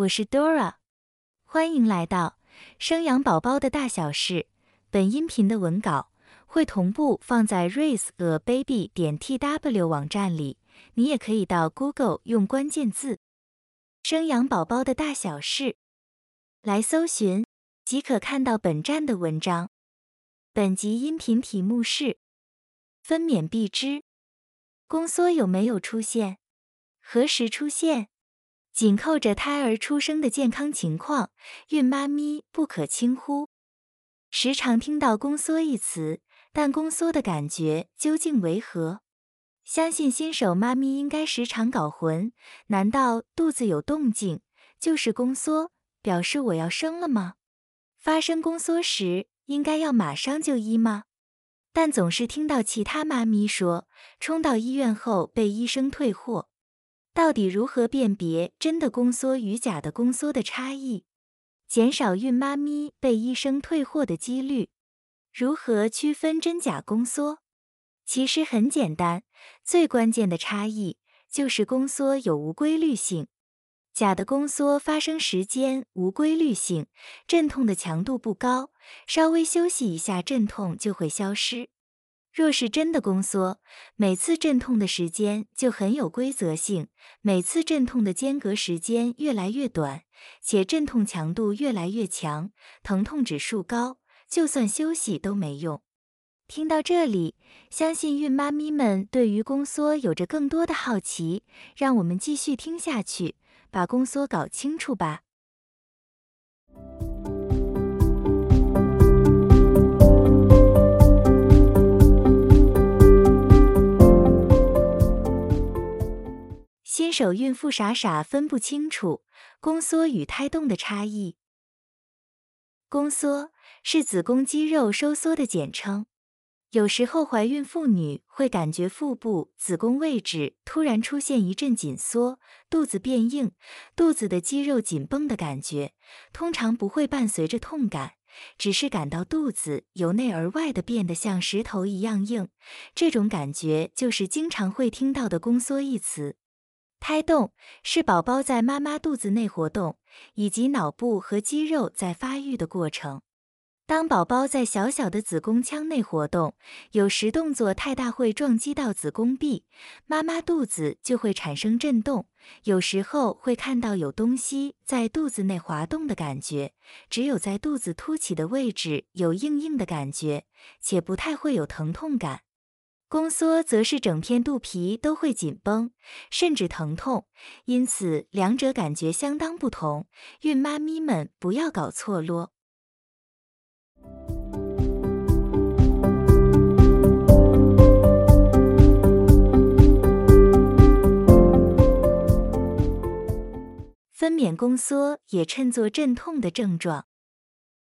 我是 Dora，欢迎来到生养宝宝的大小事。本音频的文稿会同步放在 raiseababy 点 tw 网站里，你也可以到 Google 用关键字“生养宝宝的大小事”来搜寻，即可看到本站的文章。本集音频题目是：分娩必知，宫缩有没有出现？何时出现？紧扣着胎儿出生的健康情况，孕妈咪不可轻忽。时常听到“宫缩”一词，但宫缩的感觉究竟为何？相信新手妈咪应该时常搞混：难道肚子有动静就是宫缩，表示我要生了吗？发生宫缩时，应该要马上就医吗？但总是听到其他妈咪说，冲到医院后被医生退货。到底如何辨别真的宫缩与假的宫缩的差异，减少孕妈咪被医生退货的几率？如何区分真假宫缩？其实很简单，最关键的差异就是宫缩有无规律性。假的宫缩发生时间无规律性，阵痛的强度不高，稍微休息一下阵痛就会消失。若是真的宫缩，每次阵痛的时间就很有规则性，每次阵痛的间隔时间越来越短，且阵痛强度越来越强，疼痛指数高，就算休息都没用。听到这里，相信孕妈咪们对于宫缩有着更多的好奇，让我们继续听下去，把宫缩搞清楚吧。手孕妇傻傻分不清楚宫缩与胎动的差异。宫缩是子宫肌肉收缩的简称，有时候怀孕妇女会感觉腹部子宫位置突然出现一阵紧缩，肚子变硬，肚子的肌肉紧绷的感觉，通常不会伴随着痛感，只是感到肚子由内而外的变得像石头一样硬，这种感觉就是经常会听到的宫缩一词。胎动是宝宝在妈妈肚子内活动，以及脑部和肌肉在发育的过程。当宝宝在小小的子宫腔内活动，有时动作太大会撞击到子宫壁，妈妈肚子就会产生震动。有时候会看到有东西在肚子内滑动的感觉，只有在肚子凸起的位置有硬硬的感觉，且不太会有疼痛感。宫缩则是整片肚皮都会紧绷，甚至疼痛，因此两者感觉相当不同。孕妈咪们不要搞错咯。分娩宫缩也称作阵痛的症状。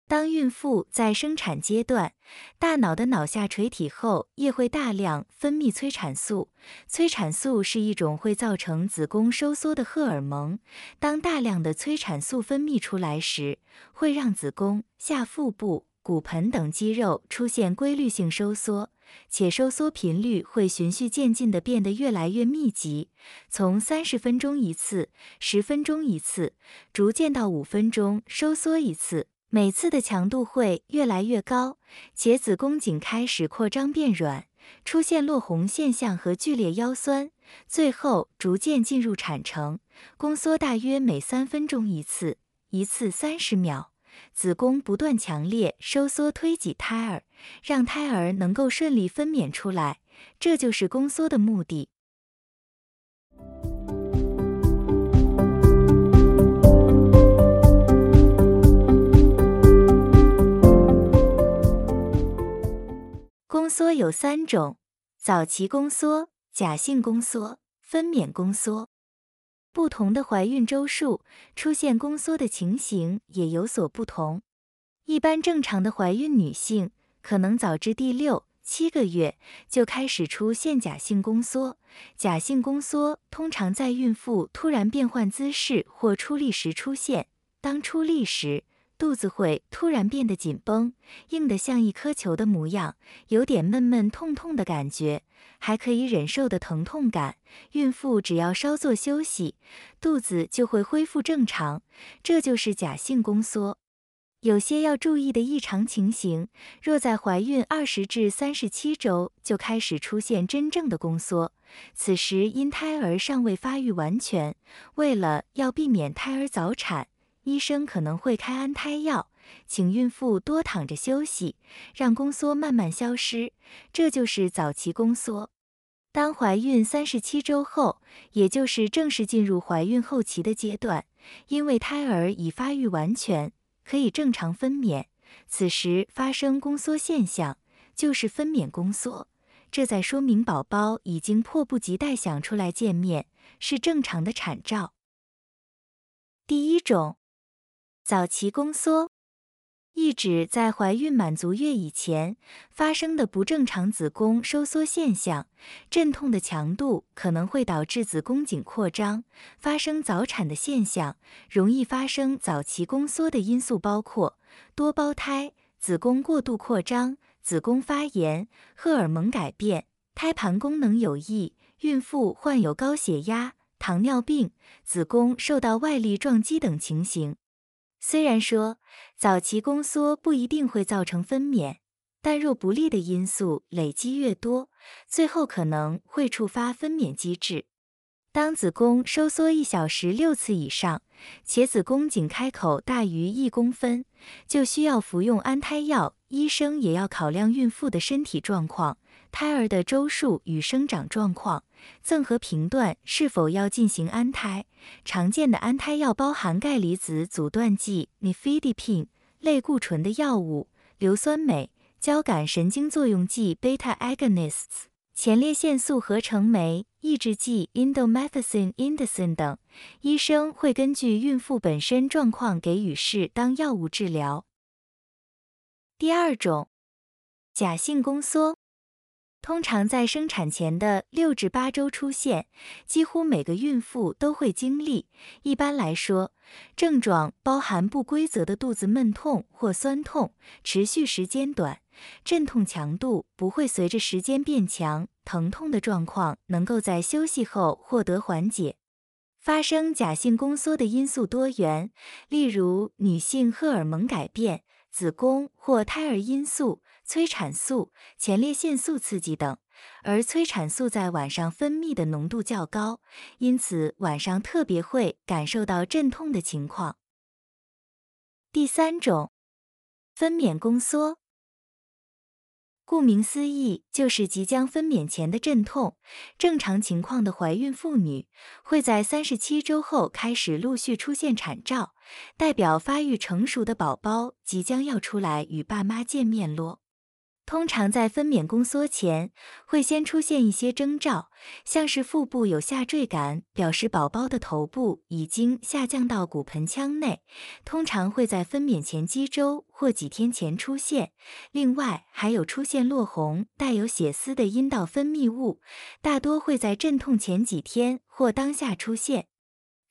当孕妇在生产阶段，大脑的脑下垂体后叶会大量分泌催产素。催产素是一种会造成子宫收缩的荷尔蒙。当大量的催产素分泌出来时，会让子宫、下腹部、骨盆等肌肉出现规律性收缩，且收缩频率会循序渐进的变得越来越密集，从三十分钟一次、十分钟一次，逐渐到五分钟收缩一次。每次的强度会越来越高，且子宫颈开始扩张变软，出现落红现象和剧烈腰酸，最后逐渐进入产程。宫缩大约每三分钟一次，一次三十秒，子宫不断强烈收缩推挤胎儿，让胎儿能够顺利分娩出来，这就是宫缩的目的。宫缩有三种：早期宫缩、假性宫缩、分娩宫缩。不同的怀孕周数，出现宫缩的情形也有所不同。一般正常的怀孕女性，可能早至第六、七个月就开始出现假性宫缩。假性宫缩通常在孕妇突然变换姿势或出力时出现。当出力时，肚子会突然变得紧绷，硬得像一颗球的模样，有点闷闷痛痛的感觉，还可以忍受的疼痛感。孕妇只要稍作休息，肚子就会恢复正常，这就是假性宫缩。有些要注意的异常情形，若在怀孕二十至三十七周就开始出现真正的宫缩，此时因胎儿尚未发育完全，为了要避免胎儿早产，医生可能会开安胎药，请孕妇多躺着休息，让宫缩慢慢消失，这就是早期宫缩。当怀孕三十七周后，也就是正式进入怀孕后期的阶段，因为胎儿已发育完全。可以正常分娩，此时发生宫缩现象，就是分娩宫缩，这在说明宝宝已经迫不及待想出来见面，是正常的产兆。第一种，早期宫缩。意指在怀孕满足月以前发生的不正常子宫收缩现象，阵痛的强度可能会导致子宫颈扩张，发生早产的现象。容易发生早期宫缩的因素包括多胞胎、子宫过度扩张、子宫发炎、荷尔蒙改变、胎盘功能有异、孕妇患有高血压、糖尿病、子宫受到外力撞击等情形。虽然说早期宫缩不一定会造成分娩，但若不利的因素累积越多，最后可能会触发分娩机制。当子宫收缩一小时六次以上，且子宫颈开口大于一公分，就需要服用安胎药。医生也要考量孕妇的身体状况、胎儿的周数与生长状况，综合评断是否要进行安胎。常见的安胎药包含钙离子阻断剂 nifedipine、类固醇的药物、硫酸镁、交感神经作用剂 beta agonists。前列腺素合成酶抑制剂 indomethacin、indocin 等，医生会根据孕妇本身状况给予适当药物治疗。第二种，假性宫缩。通常在生产前的六至八周出现，几乎每个孕妇都会经历。一般来说，症状包含不规则的肚子闷痛或酸痛，持续时间短，阵痛强度不会随着时间变强，疼痛的状况能够在休息后获得缓解。发生假性宫缩的因素多元，例如女性荷尔蒙改变。子宫或胎儿因素、催产素、前列腺素刺激等，而催产素在晚上分泌的浓度较高，因此晚上特别会感受到阵痛的情况。第三种，分娩宫缩。顾名思义，就是即将分娩前的阵痛。正常情况的怀孕妇女会在三十七周后开始陆续出现产兆，代表发育成熟的宝宝即将要出来与爸妈见面咯。通常在分娩宫缩前，会先出现一些征兆，像是腹部有下坠感，表示宝宝的头部已经下降到骨盆腔内，通常会在分娩前几周或几天前出现。另外，还有出现落红、带有血丝的阴道分泌物，大多会在阵痛前几天或当下出现。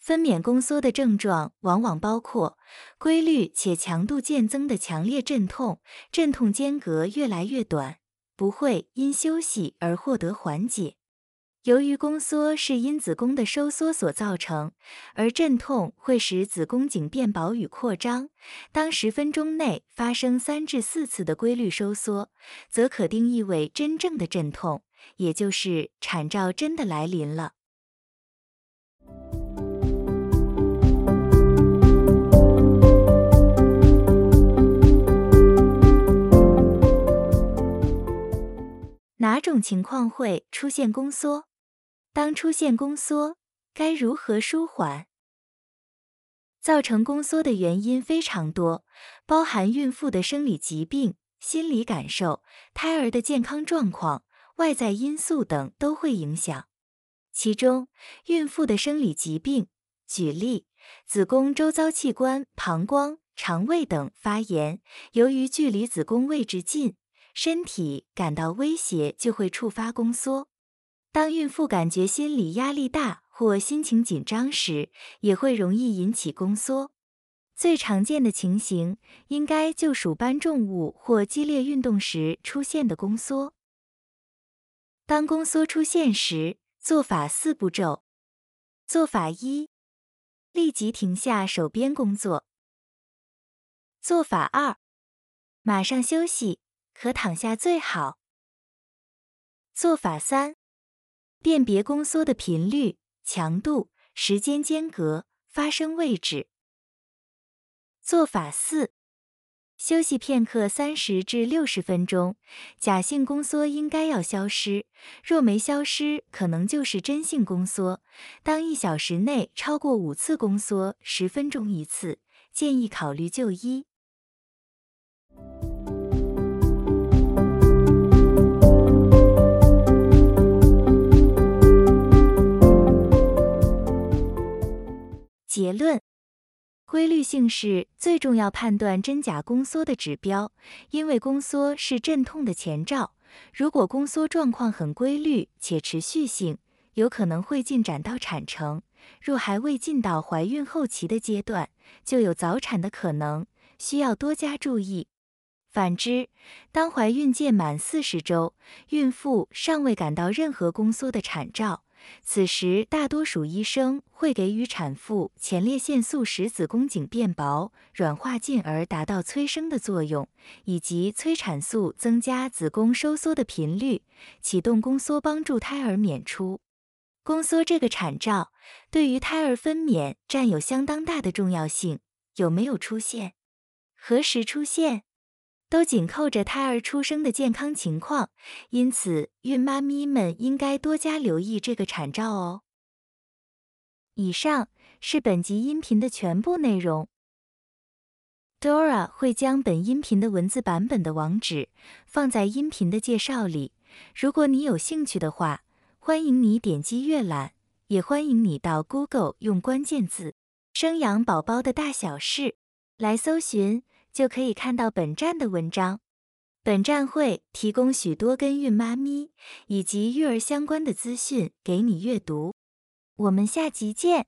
分娩宫缩的症状往往包括规律且强度渐增的强烈阵痛，阵痛间隔越来越短，不会因休息而获得缓解。由于宫缩是因子宫的收缩所造成，而阵痛会使子宫颈变薄与扩张。当十分钟内发生三至四次的规律收缩，则可定义为真正的阵痛，也就是产兆真的来临了。哪种情况会出现宫缩？当出现宫缩，该如何舒缓？造成宫缩的原因非常多，包含孕妇的生理疾病、心理感受、胎儿的健康状况、外在因素等都会影响。其中，孕妇的生理疾病，举例，子宫周遭器官、膀胱、肠胃等发炎，由于距离子宫位置近。身体感到威胁就会触发宫缩。当孕妇感觉心理压力大或心情紧张时，也会容易引起宫缩。最常见的情形应该就属搬重物或激烈运动时出现的宫缩。当宫缩出现时，做法四步骤。做法一：立即停下手边工作。做法二：马上休息，可躺下最好。做法三：辨别宫缩的频率、强度、时间间隔、发生位置。做法四：休息片刻，三十至六十分钟，假性宫缩应该要消失。若没消失，可能就是真性宫缩。当一小时内超过五次宫缩，十分钟一次，建议考虑就医。结论。规律性是最重要判断真假宫缩的指标，因为宫缩是阵痛的前兆。如果宫缩状况很规律且持续性，有可能会进展到产程；若还未进到怀孕后期的阶段，就有早产的可能，需要多加注意。反之，当怀孕届满四十周，孕妇尚未感到任何宫缩的产兆。此时，大多数医生会给予产妇前列腺素，使子宫颈变薄、软化，进而达到催生的作用，以及催产素增加子宫收缩的频率，启动宫缩，帮助胎儿娩出。宫缩这个产兆对于胎儿分娩占有相当大的重要性。有没有出现？何时出现？都紧扣着胎儿出生的健康情况，因此孕妈咪们应该多加留意这个产兆哦。以上是本集音频的全部内容。Dora 会将本音频的文字版本的网址放在音频的介绍里，如果你有兴趣的话，欢迎你点击阅览，也欢迎你到 Google 用关键字“生养宝宝的大小事”来搜寻。就可以看到本站的文章。本站会提供许多跟孕妈咪以及育儿相关的资讯给你阅读。我们下集见。